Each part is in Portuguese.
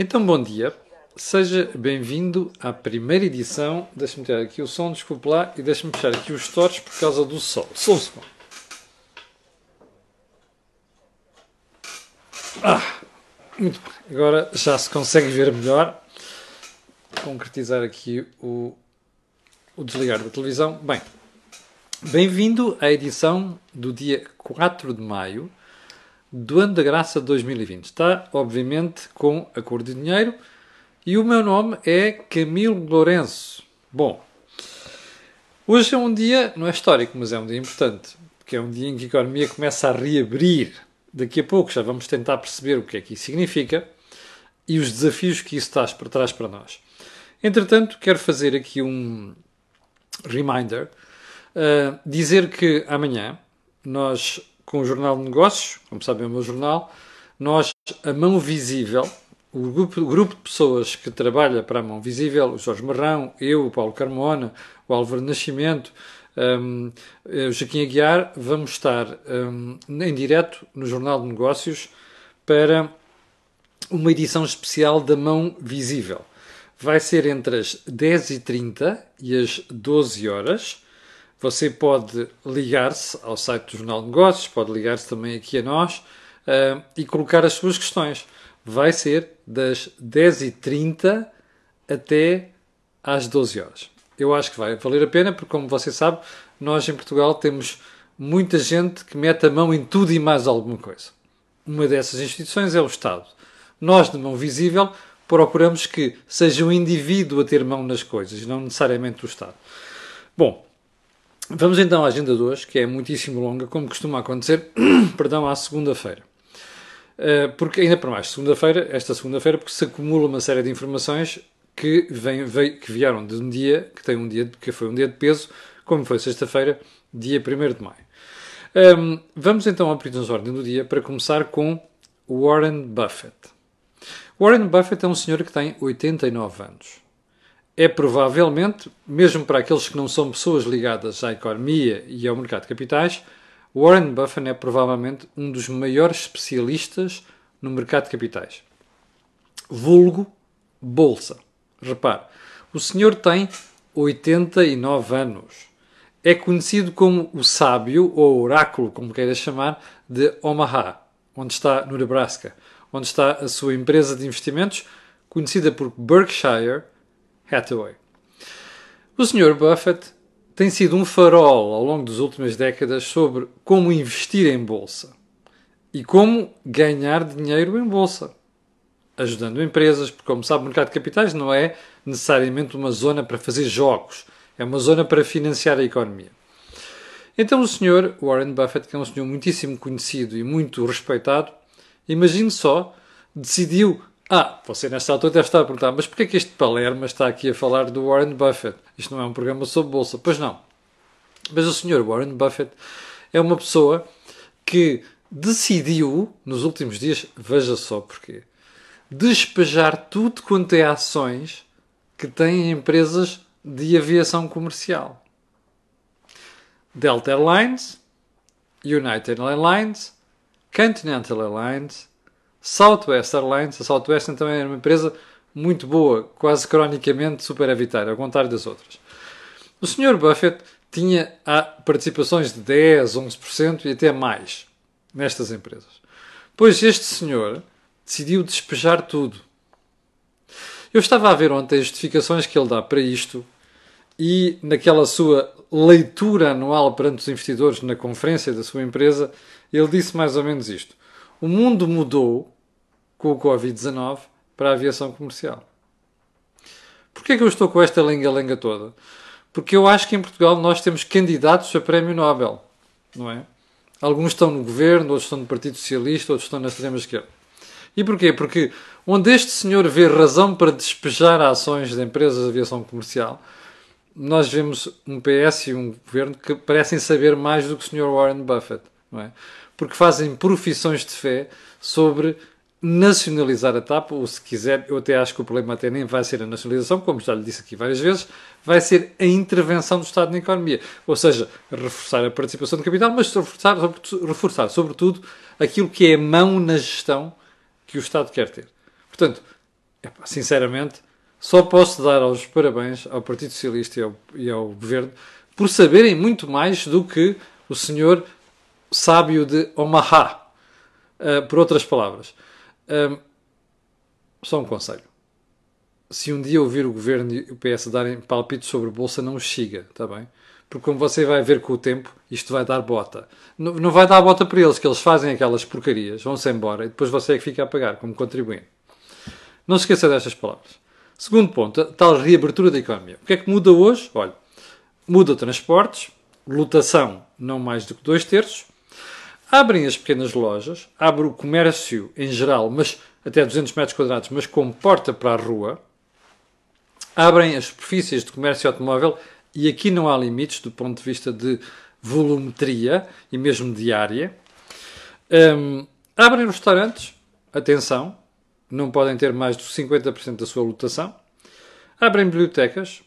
Então, bom dia. Seja bem-vindo à primeira edição. Deixa-me tirar aqui o som, desculpe lá, e deixa-me fechar aqui os stores por causa do sol. Só um segundo. Ah, muito bem. Agora já se consegue ver melhor. Concretizar aqui o, o desligar da televisão. Bem, bem-vindo à edição do dia 4 de maio do ano da graça de 2020. Está, obviamente, com a cor de dinheiro e o meu nome é Camilo Lourenço. Bom, hoje é um dia, não é histórico, mas é um dia importante, porque é um dia em que a economia começa a reabrir. Daqui a pouco já vamos tentar perceber o que é que isso significa e os desafios que isso traz para trás para nós. Entretanto, quero fazer aqui um reminder, uh, dizer que amanhã nós com o Jornal de Negócios, como sabem, é o meu jornal, nós, a Mão Visível, o grupo, o grupo de pessoas que trabalha para a Mão Visível, o Jorge Marrão, eu, o Paulo Carmona, o Álvaro Nascimento, um, o Joaquim Aguiar, vamos estar um, em direto no Jornal de Negócios para uma edição especial da Mão Visível. Vai ser entre as 10h30 e as 12 horas você pode ligar-se ao site do Jornal de Negócios, pode ligar-se também aqui a nós uh, e colocar as suas questões. Vai ser das 10h30 até às 12 horas. Eu acho que vai valer a pena, porque, como você sabe, nós em Portugal temos muita gente que mete a mão em tudo e mais alguma coisa. Uma dessas instituições é o Estado. Nós, de mão visível, procuramos que seja o indivíduo a ter mão nas coisas, não necessariamente o Estado. Bom, Vamos então à agenda de hoje, que é muitíssimo longa, como costuma acontecer, perdão, à segunda-feira. Uh, porque ainda para mais, segunda-feira, esta segunda-feira, porque se acumula uma série de informações que, vem, que vieram de um dia, que tem um dia, que foi um dia de peso, como foi sexta-feira, dia 1 de maio. Ehm, vamos então à de ordem do dia para começar com Warren Buffett. Warren Buffett é um senhor que tem 89 anos é provavelmente, mesmo para aqueles que não são pessoas ligadas à economia e ao mercado de capitais, Warren Buffett é provavelmente um dos maiores especialistas no mercado de capitais. Vulgo Bolsa. Repare, o senhor tem 89 anos. É conhecido como o sábio, ou oráculo, como queira chamar, de Omaha, onde está no Nebraska, onde está a sua empresa de investimentos, conhecida por Berkshire Hathaway. O Sr. Buffett tem sido um farol ao longo das últimas décadas sobre como investir em bolsa e como ganhar dinheiro em bolsa, ajudando empresas, porque, como sabe, o mercado de capitais não é necessariamente uma zona para fazer jogos, é uma zona para financiar a economia. Então, o Sr. Warren Buffett, que é um senhor muitíssimo conhecido e muito respeitado, imagine só, decidiu ah, você nesta altura deve estar a perguntar, mas porquê que este Palermo está aqui a falar do Warren Buffett? Isto não é um programa sobre bolsa. Pois não. Mas o senhor Warren Buffett é uma pessoa que decidiu, nos últimos dias, veja só porquê, despejar tudo quanto é ações que têm empresas de aviação comercial. Delta Airlines, United Airlines, Continental Airlines, Southwest Airlines, a Southwest também era uma empresa muito boa, quase cronicamente superavitária, ao contrário das outras. O Sr. Buffett tinha participações de 10, 11% e até mais nestas empresas. Pois este senhor decidiu despejar tudo. Eu estava a ver ontem as justificações que ele dá para isto e naquela sua leitura anual perante os investidores na conferência da sua empresa, ele disse mais ou menos isto. O mundo mudou com o Covid-19 para a aviação comercial. Porquê que eu estou com esta lenga-lenga toda? Porque eu acho que em Portugal nós temos candidatos a prémio Nobel, não é? Alguns estão no governo, outros estão no Partido Socialista, outros estão na extrema-esquerda. E porquê? Porque onde este senhor vê razão para despejar ações de empresas de aviação comercial, nós vemos um PS e um governo que parecem saber mais do que o senhor Warren Buffett, não é? Porque fazem profissões de fé sobre nacionalizar a TAP, ou se quiser, eu até acho que o problema até nem vai ser a nacionalização, como já lhe disse aqui várias vezes, vai ser a intervenção do Estado na economia. Ou seja, reforçar a participação do capital, mas reforçar, reforçar sobretudo aquilo que é a mão na gestão que o Estado quer ter. Portanto, sinceramente, só posso dar os parabéns ao Partido Socialista e ao, e ao Governo por saberem muito mais do que o senhor sábio de Omaha. Uh, por outras palavras, uh, só um conselho. Se um dia ouvir o Governo e o PS darem palpites sobre Bolsa, não os siga, está bem? Porque como você vai ver com o tempo, isto vai dar bota. Não, não vai dar bota para eles, que eles fazem aquelas porcarias, vão-se embora e depois você é que fica a pagar como contribuinte. Não se esqueça destas palavras. Segundo ponto, a tal reabertura da economia. O que é que muda hoje? Olha, muda transportes, lotação não mais do que dois terços, abrem as pequenas lojas, abre o comércio em geral, mas até 200 metros quadrados, mas com porta para a rua, abrem as superfícies de comércio automóvel e aqui não há limites do ponto de vista de volumetria e mesmo de área. Um, abrem restaurantes, atenção, não podem ter mais de 50% da sua lotação. Abrem bibliotecas,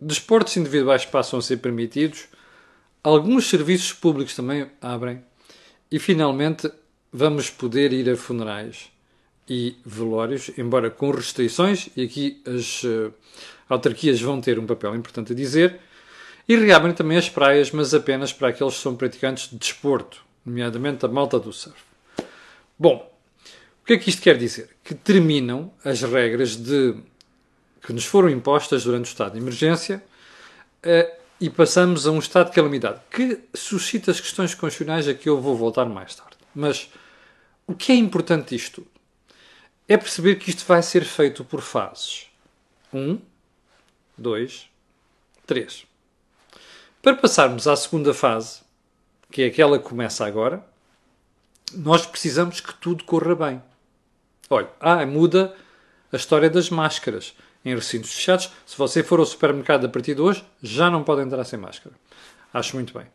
desportos individuais passam a ser permitidos, alguns serviços públicos também abrem e finalmente vamos poder ir a funerais e velórios, embora com restrições, e aqui as uh, autarquias vão ter um papel importante a dizer, e reabrem também as praias, mas apenas para aqueles que são praticantes de desporto, nomeadamente a malta do surf. Bom, o que é que isto quer dizer? Que terminam as regras de que nos foram impostas durante o estado de emergência uh, e passamos a um estado de calamidade, que suscita as questões constitucionais a que eu vou voltar mais tarde. Mas o que é importante disto tudo? É perceber que isto vai ser feito por fases. Um, dois, três. Para passarmos à segunda fase, que é aquela que começa agora, nós precisamos que tudo corra bem. Olha, ah, muda a história das máscaras em recintos fechados. Se você for ao supermercado a partir de hoje, já não pode entrar sem máscara. Acho muito bem.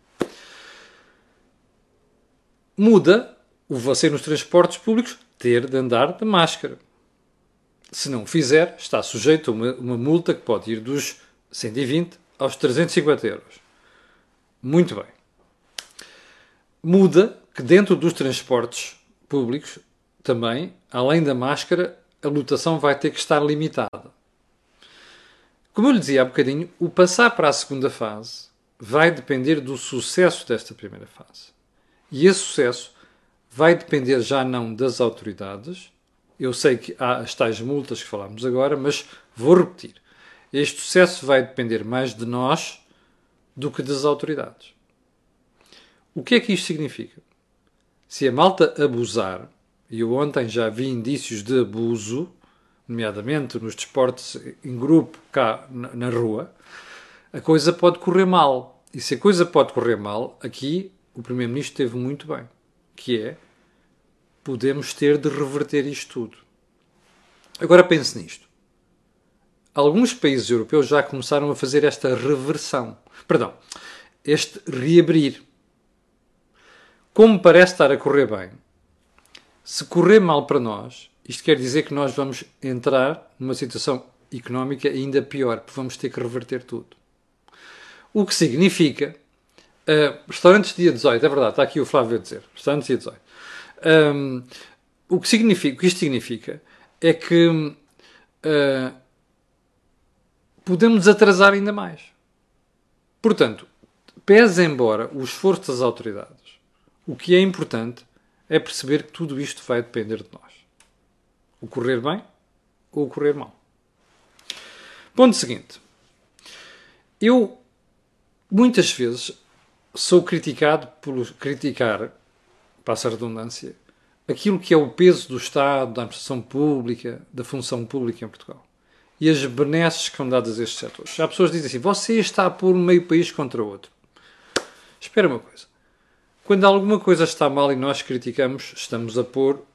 Muda o você nos transportes públicos ter de andar de máscara. Se não fizer, está sujeito a uma, uma multa que pode ir dos 120 aos 350 euros. Muito bem. Muda que dentro dos transportes públicos também, além da máscara, a lotação vai ter que estar limitada. Como eu lhe dizia há bocadinho, o passar para a segunda fase vai depender do sucesso desta primeira fase. E esse sucesso vai depender já não das autoridades. Eu sei que há as tais multas que falámos agora, mas vou repetir. Este sucesso vai depender mais de nós do que das autoridades. O que é que isto significa? Se a malta abusar, e eu ontem já vi indícios de abuso, nomeadamente nos desportos em grupo cá na rua, a coisa pode correr mal. E se a coisa pode correr mal, aqui o Primeiro-Ministro esteve muito bem, que é podemos ter de reverter isto tudo. Agora pense nisto. Alguns países europeus já começaram a fazer esta reversão. Perdão, este reabrir. Como parece estar a correr bem, se correr mal para nós, isto quer dizer que nós vamos entrar numa situação económica ainda pior, porque vamos ter que reverter tudo. O que significa. Uh, restaurantes dia 18, é verdade, está aqui o Flávio a dizer. Restaurantes dia 18. Um, o, que significa, o que isto significa é que uh, podemos atrasar ainda mais. Portanto, pese embora o esforço das autoridades, o que é importante é perceber que tudo isto vai depender de nós. O correr bem ou o correr mal. Ponto seguinte. Eu, muitas vezes, sou criticado por criticar, passa a redundância, aquilo que é o peso do Estado, da administração pública, da função pública em Portugal. E as benesses que são dadas a estes setores. Há pessoas que dizem assim, você está a pôr meio país contra o outro. Espera uma coisa. Quando alguma coisa está mal e nós criticamos, estamos a pôr,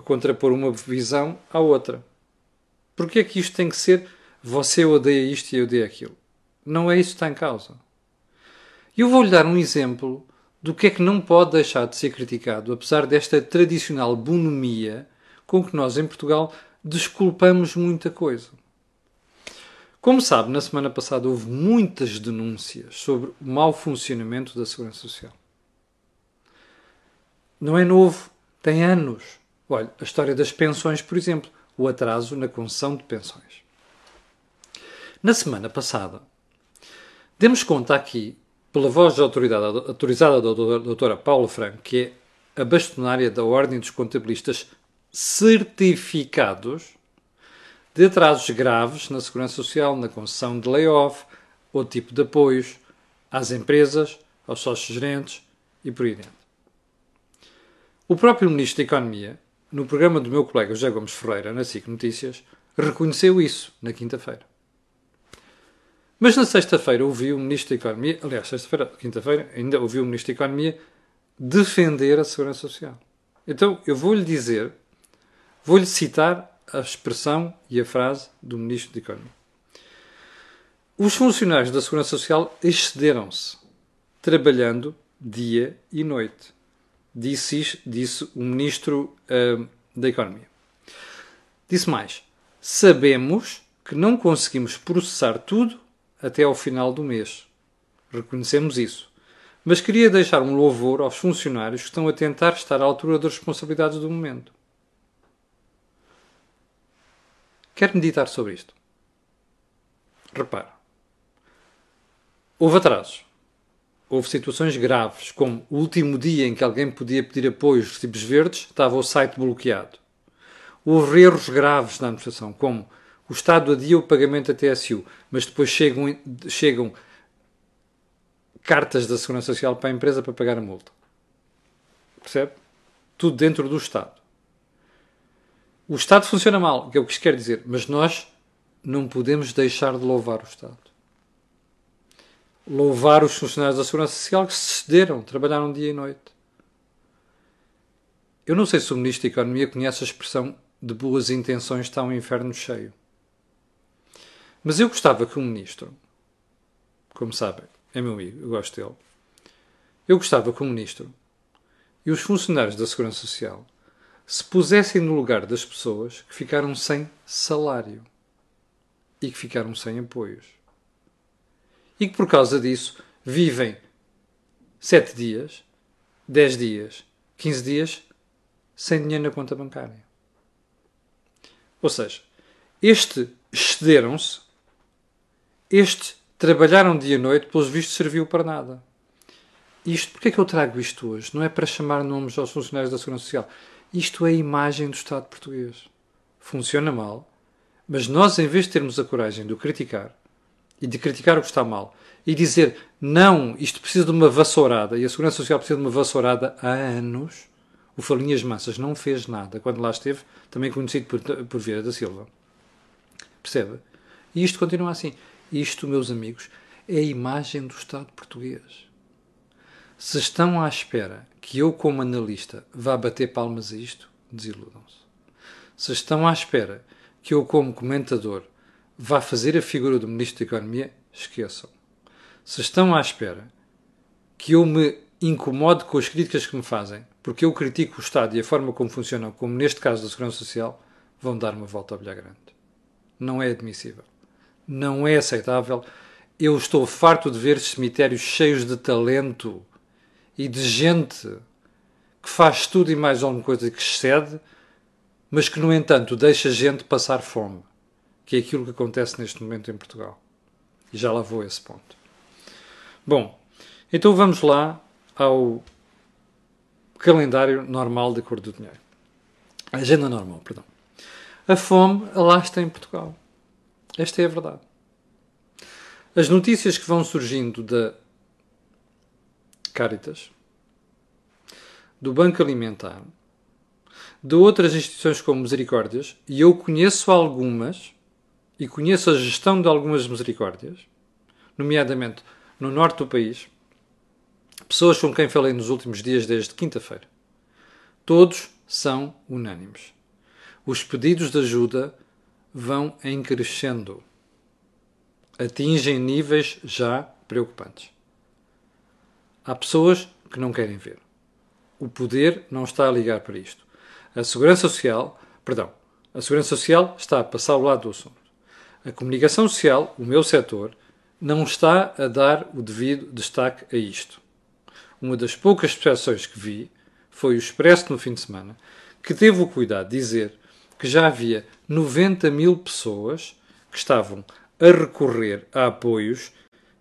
contrapor uma visão à outra. Porquê é que isto tem que ser você odeia isto e eu odeio aquilo? Não é isso que está em causa. Eu vou-lhe dar um exemplo do que é que não pode deixar de ser criticado, apesar desta tradicional bonomia com que nós em Portugal desculpamos muita coisa. Como sabe, na semana passada houve muitas denúncias sobre o mau funcionamento da Segurança Social. Não é novo, tem anos. Olha, a história das pensões, por exemplo. o atraso na concessão de pensões. Na semana passada, demos conta aqui, pela voz da autoridade autorizada da doutora Paula Franco, que é a bastonária da Ordem dos Contabilistas certificados de atrasos graves na segurança social, na concessão de layoff ou tipo de apoios às empresas, aos sócios gerentes e por aí dentro. O próprio Ministro da Economia, no programa do meu colega José Gomes Ferreira, na SIC Notícias, reconheceu isso na quinta-feira. Mas na sexta-feira ouvi o Ministro da Economia, aliás, sexta-feira, quinta-feira, ainda ouvi o Ministro da Economia defender a Segurança Social. Então, eu vou-lhe dizer, vou-lhe citar a expressão e a frase do Ministro da Economia. Os funcionários da Segurança Social excederam-se, trabalhando dia e noite. Disse, disse o Ministro uh, da Economia. Disse mais: Sabemos que não conseguimos processar tudo até ao final do mês. Reconhecemos isso. Mas queria deixar um louvor aos funcionários que estão a tentar estar à altura das responsabilidades do momento. Quero meditar sobre isto. Repara. Houve atrasos. Houve situações graves, como o último dia em que alguém podia pedir apoio aos recibos verdes, estava o site bloqueado. Houve erros graves na administração, como o Estado adia o pagamento da TSU, mas depois chegam, chegam cartas da Segurança Social para a empresa para pagar a multa. Percebe? Tudo dentro do Estado. O Estado funciona mal, que é o que isto quer dizer, mas nós não podemos deixar de louvar o Estado. Louvar os funcionários da Segurança Social que se cederam, trabalharam dia e noite. Eu não sei se o Ministro da Economia conhece a expressão de boas intenções está um inferno cheio. Mas eu gostava que o Ministro, como sabem, é meu amigo, eu gosto dele, eu gostava que o Ministro e os funcionários da Segurança Social se pusessem no lugar das pessoas que ficaram sem salário e que ficaram sem apoios. E que por causa disso vivem 7 dias, 10 dias, 15 dias sem dinheiro na conta bancária. Ou seja, este excederam-se, este trabalharam dia e noite, pelos vistos serviu para nada. Isto, porque é que eu trago isto hoje? Não é para chamar nomes aos funcionários da Segurança Social. Isto é a imagem do Estado português. Funciona mal, mas nós, em vez de termos a coragem de o criticar e de criticar o que está mal e dizer não, isto precisa de uma vassourada e a Segurança Social precisa de uma vassourada há anos, o Falinhas Massas não fez nada quando lá esteve, também conhecido por, por Vieira da Silva. Percebe? E isto continua assim. Isto, meus amigos, é a imagem do Estado português. Se estão à espera que eu, como analista, vá bater palmas a isto, desiludam-se. Se estão à espera que eu, como comentador, vá fazer a figura do Ministro da Economia, esqueçam. Se estão à espera que eu me incomode com as críticas que me fazem, porque eu critico o Estado e a forma como funciona, como neste caso da Segurança Social, vão dar uma volta ao bilhar grande. Não é admissível. Não é aceitável. Eu estou farto de ver cemitérios cheios de talento e de gente que faz tudo e mais alguma coisa que excede, mas que, no entanto, deixa gente passar fome, que é aquilo que acontece neste momento em Portugal. E já lá vou a esse ponto. Bom, então vamos lá ao calendário normal de cor do dinheiro. A agenda normal, perdão. A fome alasta em Portugal. Esta é a verdade. As notícias que vão surgindo da Caritas, do Banco Alimentar, de outras instituições como Misericórdias, e eu conheço algumas, e conheço a gestão de algumas Misericórdias, nomeadamente no norte do país, pessoas com quem falei nos últimos dias desde quinta-feira. Todos são unânimes. Os pedidos de ajuda vão em crescendo. Atingem níveis já preocupantes. Há pessoas que não querem ver. O poder não está a ligar para isto. A Segurança Social, perdão, a Segurança Social está a passar ao lado do assunto. A comunicação social, o meu setor, não está a dar o devido destaque a isto. Uma das poucas expressões que vi foi o Expresso no fim de semana, que teve o cuidado de dizer que já havia 90 mil pessoas que estavam a recorrer a apoios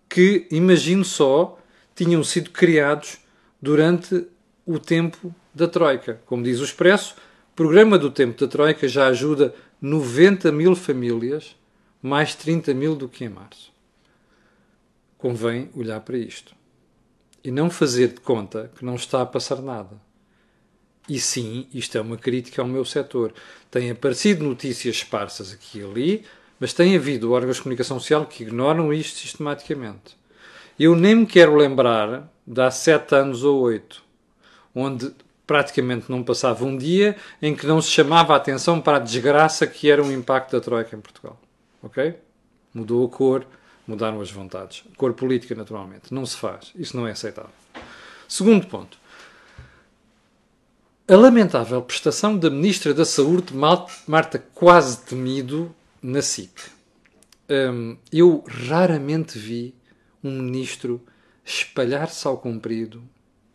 que, imagino só, tinham sido criados durante o tempo da Troika. Como diz o Expresso, o programa do tempo da Troika já ajuda 90 mil famílias, mais 30 mil do que em março. Convém olhar para isto e não fazer de conta que não está a passar nada. E sim, isto é uma crítica ao meu setor. Tem aparecido notícias esparsas aqui e ali, mas tem havido órgãos de comunicação social que ignoram isto sistematicamente. Eu nem me quero lembrar de há sete anos ou oito, onde praticamente não passava um dia em que não se chamava a atenção para a desgraça que era o impacto da Troika em Portugal. Ok? Mudou a cor, mudaram as vontades. Cor política, naturalmente. Não se faz. Isso não é aceitável. Segundo ponto. A lamentável prestação da Ministra da Saúde, Marta Quase Temido, na SIC. Um, eu raramente vi um ministro espalhar-se ao comprido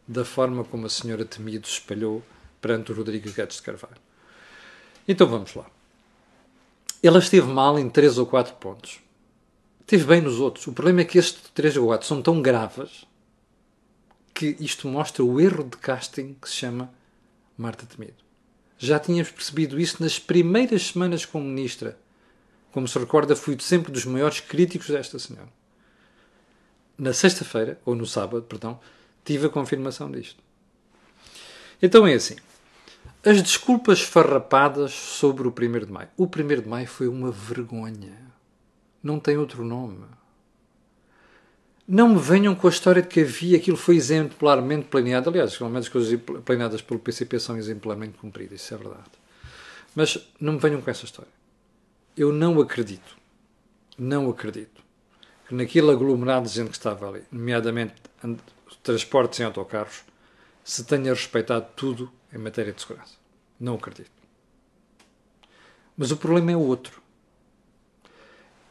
da forma como a senhora Temido espalhou perante o Rodrigo Guedes de Carvalho. Então vamos lá. Ela esteve mal em três ou quatro pontos. Esteve bem nos outros. O problema é que estes três ou quatro são tão graves que isto mostra o erro de casting que se chama Marta Temido. Já tínhamos percebido isso nas primeiras semanas como ministra. Como se recorda, fui sempre dos maiores críticos desta senhora. Na sexta-feira, ou no sábado, perdão, tive a confirmação disto. Então é assim. As desculpas farrapadas sobre o 1 de Maio. O 1 de Maio foi uma vergonha. Não tem outro nome. Não me venham com a história de que havia, aquilo foi exemplarmente planeado. Aliás, realmente as coisas planeadas pelo PCP são exemplarmente cumpridas, isso é verdade. Mas não me venham com essa história. Eu não acredito, não acredito, que naquele aglomerado de gente que estava ali, nomeadamente transportes em autocarros, se tenha respeitado tudo em matéria de segurança. Não acredito. Mas o problema é outro.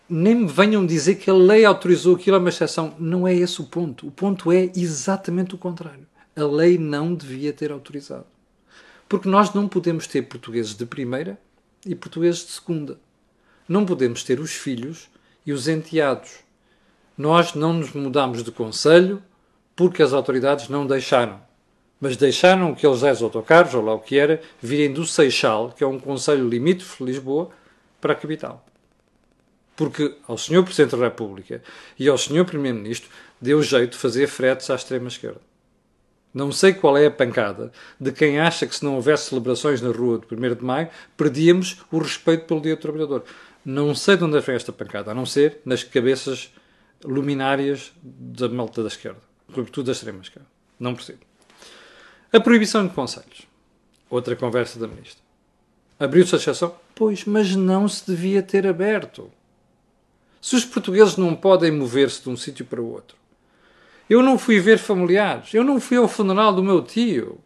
Nem me venham dizer que a lei autorizou aquilo a uma exceção. Não é esse o ponto. O ponto é exatamente o contrário. A lei não devia ter autorizado. Porque nós não podemos ter portugueses de primeira e portugueses de segunda. Não podemos ter os filhos e os enteados. Nós não nos mudamos de conselho porque as autoridades não deixaram. Mas deixaram que aqueles 10 autocarros, ou lá o que era, virem do Seixal, que é um conselho limítrofe de Lisboa, para a capital. Porque ao Sr. Presidente da República e ao Sr. Primeiro-Ministro deu jeito de fazer fretes à extrema-esquerda. Não sei qual é a pancada de quem acha que se não houvesse celebrações na rua do 1 de Maio, perdíamos o respeito pelo Dia do Trabalhador. Não sei de onde vem esta pancada, a não ser nas cabeças luminárias da malta da esquerda sobretudo da extrema esquerda. Não percebo. A proibição de conselhos. Outra conversa da ministra. Abriu-se a exceção? Pois, mas não se devia ter aberto. Se os portugueses não podem mover-se de um sítio para o outro. Eu não fui ver familiares. Eu não fui ao funeral do meu tio.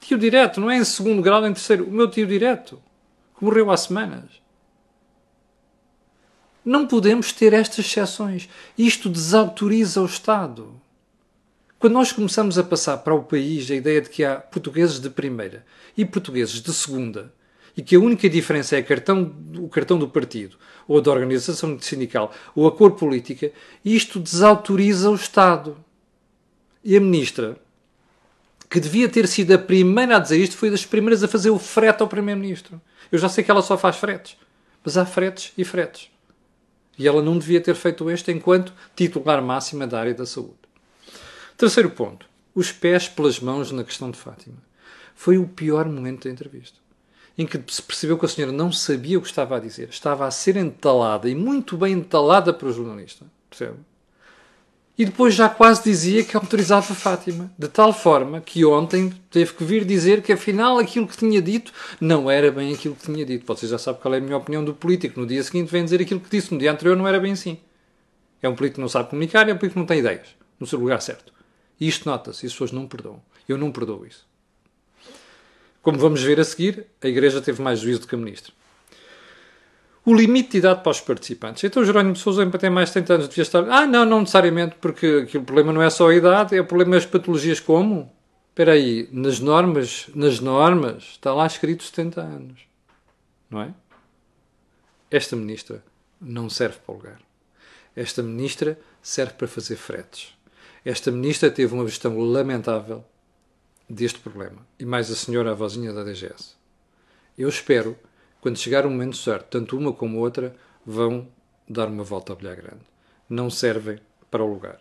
Tio direto, não é em segundo grau nem em terceiro. O meu tio direto, que morreu há semanas. Não podemos ter estas exceções. Isto desautoriza o Estado. Quando nós começamos a passar para o país a ideia de que há portugueses de primeira e portugueses de segunda, e que a única diferença é cartão, o cartão do partido, ou da organização sindical, ou a cor política, isto desautoriza o Estado. E a ministra, que devia ter sido a primeira a dizer isto, foi das primeiras a fazer o frete ao primeiro-ministro. Eu já sei que ela só faz fretes, mas há fretes e fretes. E ela não devia ter feito este enquanto titular máxima da área da saúde. Terceiro ponto. Os pés pelas mãos na questão de Fátima. Foi o pior momento da entrevista. Em que se percebeu que a senhora não sabia o que estava a dizer. Estava a ser entalada e muito bem entalada para o jornalista. Percebe? E depois já quase dizia que autorizava Fátima. De tal forma que ontem teve que vir dizer que afinal aquilo que tinha dito não era bem aquilo que tinha dito. Vocês já sabem qual é a minha opinião do político. No dia seguinte vem dizer aquilo que disse. No dia anterior não era bem assim. É um político que não sabe comunicar, é um político que não tem ideias. No seu lugar certo. E isto nota-se, e as pessoas não perdoam. Eu não perdoo isso. Como vamos ver a seguir, a Igreja teve mais juízo do que a Ministra. O limite de idade para os participantes. Então, Jerónimo de Sousa, ter mais de 30 anos, devia estar. Ah, não, não necessariamente, porque o problema não é só a idade, é o problema das patologias como? Espera aí, nas normas, nas normas, está lá escrito 70 anos. não é? Esta ministra não serve para o lugar. Esta ministra serve para fazer fretes. Esta ministra teve uma gestão lamentável deste problema. E mais a senhora, a vozinha da DGS. Eu espero, quando chegar o momento certo, tanto uma como outra vão dar uma volta ao bilhar grande. Não servem para o lugar.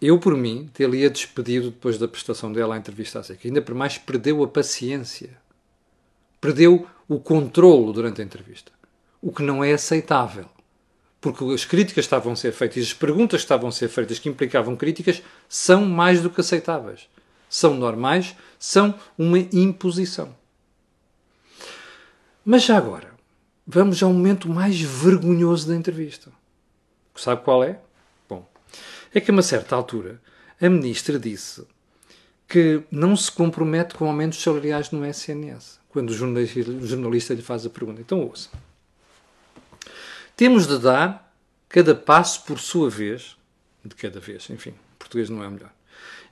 Eu, por mim, teria despedido depois da prestação dela à entrevista à SEC. Ainda por mais, perdeu a paciência. Perdeu o controlo durante a entrevista. O que não é aceitável. Porque as críticas estavam a ser feitas e as perguntas que estavam a ser feitas que implicavam críticas são mais do que aceitáveis. São normais, são uma imposição. Mas já agora, vamos ao momento mais vergonhoso da entrevista. Sabe qual é? é que a uma certa altura a ministra disse que não se compromete com aumentos salariais no SNS, quando o jornalista lhe faz a pergunta. Então ouça. Temos de dar cada passo por sua vez, de cada vez, enfim, português não é melhor,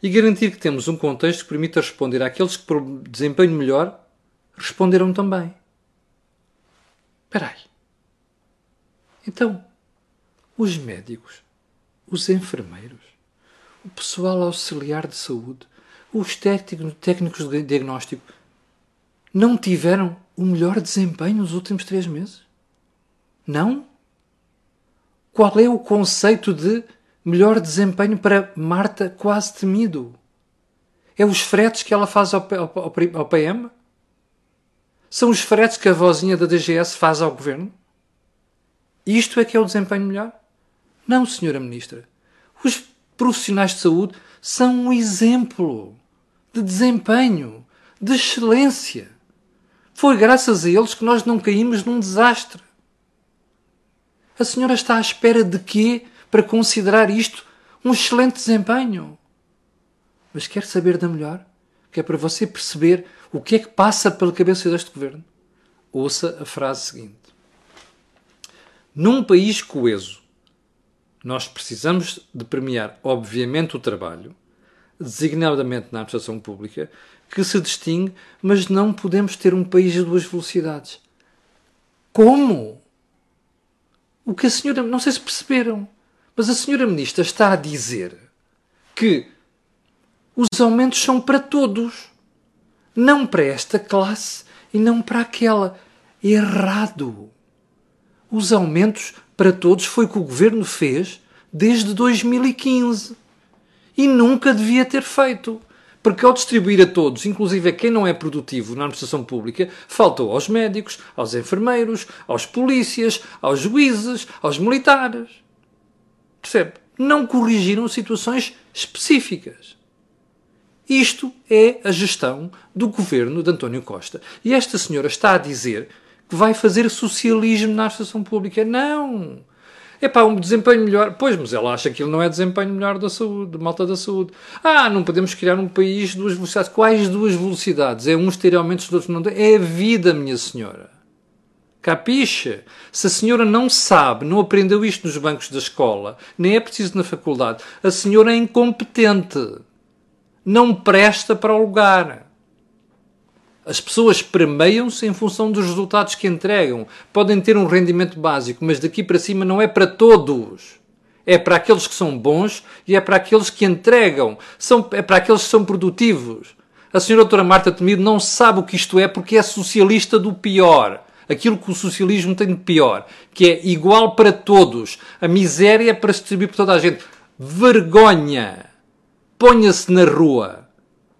e garantir que temos um contexto que permita responder àqueles que, por desempenho melhor, responderam também. Espera aí. Então, os médicos os enfermeiros, o pessoal auxiliar de saúde, os técnicos de diagnóstico não tiveram o melhor desempenho nos últimos três meses? Não? Qual é o conceito de melhor desempenho para Marta quase temido? É os fretes que ela faz ao, ao, ao PM? São os fretes que a vozinha da DGS faz ao governo? Isto é que é o desempenho melhor? Não, senhora ministra. Os profissionais de saúde são um exemplo de desempenho, de excelência. Foi graças a eles que nós não caímos num desastre. A senhora está à espera de quê para considerar isto um excelente desempenho? Mas quer saber da melhor? Que é para você perceber o que é que passa pela cabeça deste governo. Ouça a frase seguinte: Num país coeso, nós precisamos de premiar, obviamente, o trabalho, designadamente na administração pública, que se distingue, mas não podemos ter um país de duas velocidades. Como? O que a senhora. Não sei se perceberam, mas a senhora ministra está a dizer que os aumentos são para todos, não para esta classe e não para aquela. Errado. Os aumentos para todos foi o que o governo fez desde 2015 e nunca devia ter feito. Porque ao distribuir a todos, inclusive a quem não é produtivo na administração pública, faltou aos médicos, aos enfermeiros, aos polícias, aos juízes, aos militares. Percebe? Não corrigiram situações específicas. Isto é a gestão do governo de António Costa. E esta senhora está a dizer que vai fazer socialismo na administração pública. Não! É pá, um desempenho melhor. Pois, mas ela acha que ele não é desempenho melhor da saúde, de malta da saúde. Ah, não podemos criar um país de duas velocidades. Quais duas velocidades? É uns ter aumentos, os outros não têm. É a vida, minha senhora. Capixa? Se a senhora não sabe, não aprendeu isto nos bancos da escola, nem é preciso na faculdade, a senhora é incompetente. Não presta para o lugar. As pessoas premiam-se em função dos resultados que entregam. Podem ter um rendimento básico, mas daqui para cima não é para todos. É para aqueles que são bons e é para aqueles que entregam. São, é para aqueles que são produtivos. A senhora doutora Marta Temido não sabe o que isto é porque é socialista do pior. Aquilo que o socialismo tem de pior, que é igual para todos. A miséria é para se distribuir por toda a gente. Vergonha! Ponha-se na rua.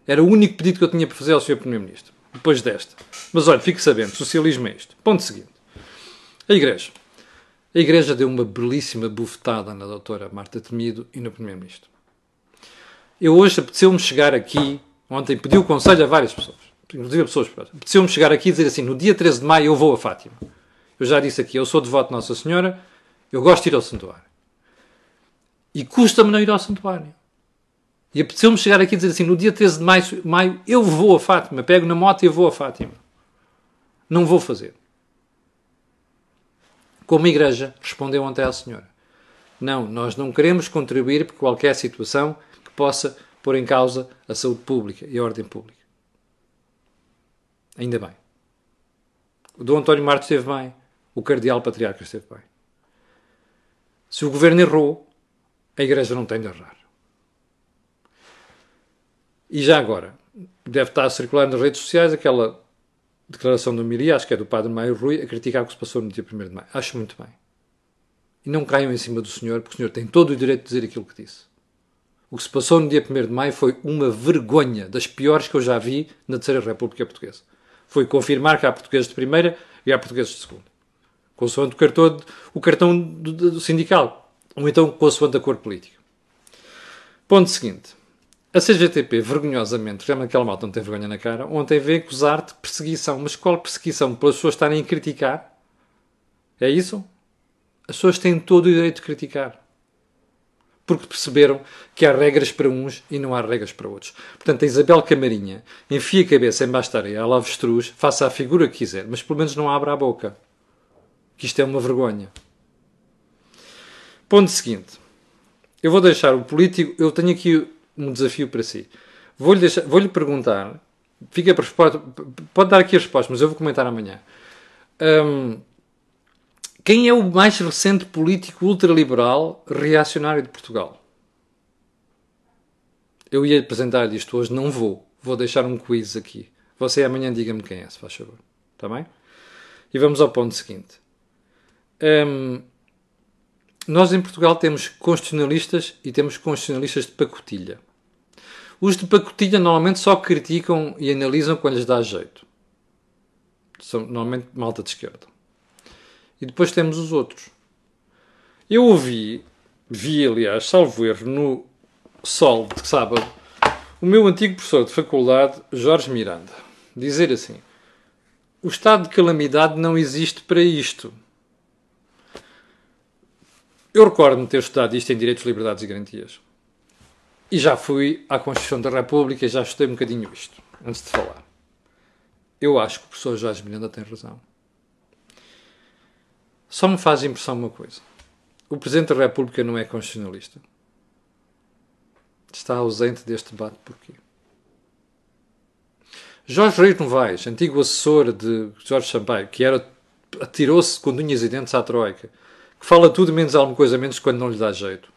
Era o único pedido que eu tinha para fazer ao Sr. Primeiro-Ministro depois desta. Mas olha, fique sabendo, socialismo é isto. Ponto seguinte. A Igreja. A Igreja deu uma belíssima bufetada na doutora Marta Temido e no Primeiro-Ministro. Eu hoje apeteceu-me chegar aqui, ontem pedi o conselho a várias pessoas, inclusive a pessoas próximas, apeteceu-me chegar aqui e dizer assim, no dia 13 de maio eu vou a Fátima. Eu já disse aqui, eu sou devoto de Nossa Senhora, eu gosto de ir ao santuário. E custa-me não ir ao santuário. E apeteceu-me chegar aqui e dizer assim: no dia 13 de maio, maio eu vou a Fátima, pego na moto e vou a Fátima. Não vou fazer. Como a Igreja respondeu ontem à Senhora: Não, nós não queremos contribuir por qualquer situação que possa pôr em causa a saúde pública e a ordem pública. Ainda bem. O Dom António Martos esteve bem. O Cardeal Patriarca esteve bem. Se o governo errou, a Igreja não tem de errar. E já agora, deve estar a circular nas redes sociais aquela declaração do Miri, acho que é do Padre Maio Rui, a criticar o que se passou no dia 1 de maio. Acho muito bem. E não caiam em cima do senhor, porque o senhor tem todo o direito de dizer aquilo que disse. O que se passou no dia 1 de maio foi uma vergonha, das piores que eu já vi na Terceira República Portuguesa. Foi confirmar que há portugueses de primeira e há portugueses de segunda. Consoante o cartão, o cartão do, do sindical. Ou então consoante a cor política. Ponto seguinte. A CGTP, vergonhosamente, realmente aquela malta não tem vergonha na cara, ontem veio acusar de perseguição. Mas qual perseguição? Pelas pessoas estarem a criticar? É isso? As pessoas têm todo o direito de criticar. Porque perceberam que há regras para uns e não há regras para outros. Portanto, a Isabel Camarinha enfia a cabeça em baixo da areia, ela avestruz, faça a figura que quiser, mas pelo menos não abra a boca. Que isto é uma vergonha. Ponto seguinte. Eu vou deixar o político. Eu tenho aqui um desafio para si. Vou-lhe vou perguntar. Fica resposta. Pode dar aqui a resposta, mas eu vou comentar amanhã. Um, quem é o mais recente político ultraliberal reacionário de Portugal? Eu ia apresentar isto hoje, não vou. Vou deixar um quiz aqui. Você amanhã diga-me quem é, se faz favor. Está bem? E vamos ao ponto seguinte. Um, nós em Portugal temos constitucionalistas e temos constitucionalistas de pacotilha. Os de pacotilha normalmente só criticam e analisam quando lhes dá jeito. São normalmente malta de esquerda. E depois temos os outros. Eu ouvi, vi aliás, salvo erro, no Sol de sábado, o meu antigo professor de faculdade, Jorge Miranda, dizer assim: o estado de calamidade não existe para isto. Eu recordo-me ter estudado isto em Direitos, Liberdades e Garantias. E já fui à Constituição da República e já estudei um bocadinho isto, antes de falar. Eu acho que o professor Jorge Miranda tem razão. Só me faz impressão uma coisa. O Presidente da República não é constitucionalista. Está ausente deste debate porquê? Jorge Reis Novaes, antigo assessor de Jorge Sampaio, que era atirou-se com unhas e dentes à Troika, que fala tudo menos alguma coisa menos quando não lhe dá jeito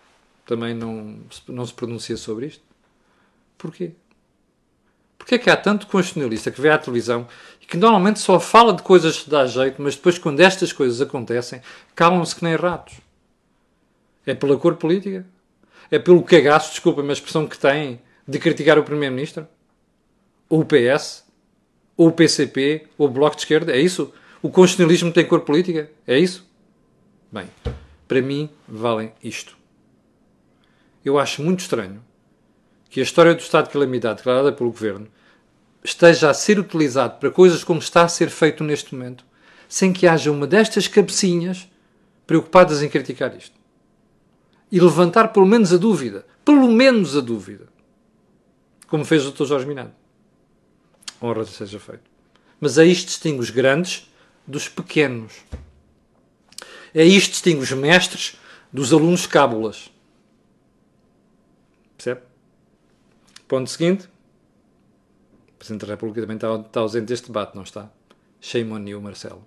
também não, não se pronuncia sobre isto? Porquê? Porquê é que há tanto constitucionalista que vê à televisão e que normalmente só fala de coisas que dá jeito, mas depois, quando estas coisas acontecem, calam-se que nem ratos? É pela cor política? É pelo cagaço, desculpa-me a expressão que têm, de criticar o Primeiro-Ministro? Ou o PS? Ou o PCP? Ou o Bloco de Esquerda? É isso? O constitucionalismo tem cor política? É isso? Bem, para mim, valem isto eu acho muito estranho que a história do estado de calamidade declarada pelo governo esteja a ser utilizado para coisas como está a ser feito neste momento, sem que haja uma destas cabecinhas preocupadas em criticar isto. E levantar pelo menos a dúvida, pelo menos a dúvida, como fez o Dr. Jorge Minado. Honra seja feito. Mas isto distingue os grandes dos pequenos. Isto distingue os mestres dos alunos cábulas. Percebe? Ponto seguinte. O Presidente da República também está, está ausente deste debate, não está? Shame on you, Marcelo.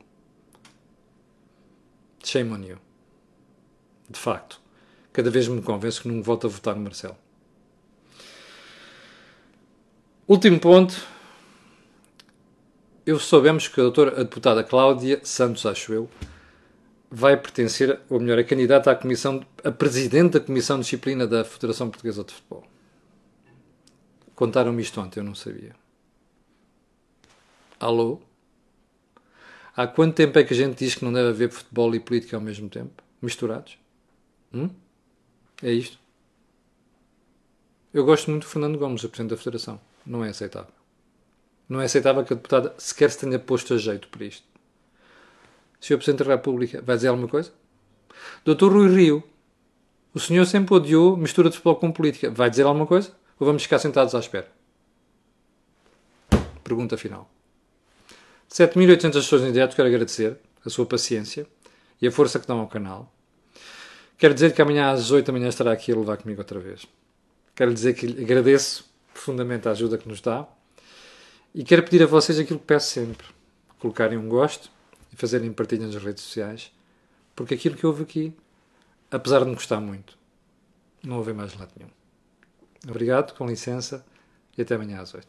Shame on you. De facto. Cada vez me convenço que não volto a votar no Marcelo. Último ponto. Eu soubemos que a doutora a deputada Cláudia Santos, acho eu, vai pertencer, ou melhor, é candidata à comissão, a presidente da Comissão de Disciplina da Federação Portuguesa de Futebol. Contaram-me isto ontem, eu não sabia. Alô? Há quanto tempo é que a gente diz que não deve haver futebol e política ao mesmo tempo? Misturados? Hum? É isto? Eu gosto muito do Fernando Gomes, o Presidente da Federação. Não é aceitável. Não é aceitável que a deputada sequer se tenha posto a jeito para isto. Sr. Presidente da República, vai dizer alguma coisa? Doutor Rui Rio, o senhor sempre odiou mistura de futebol com política. Vai dizer alguma coisa? Ou vamos ficar sentados à espera? Pergunta final. 7.800 pessoas em direto, quero agradecer a sua paciência e a força que dão ao canal. Quero dizer que amanhã às 8 da manhã estará aqui a levar comigo outra vez. Quero dizer que agradeço profundamente a ajuda que nos dá e quero pedir a vocês aquilo que peço sempre: colocarem um gosto e fazerem partilha nas redes sociais, porque aquilo que houve aqui, apesar de me gostar muito, não houve mais lado nenhum. Obrigado, com licença, e até amanhã às oito.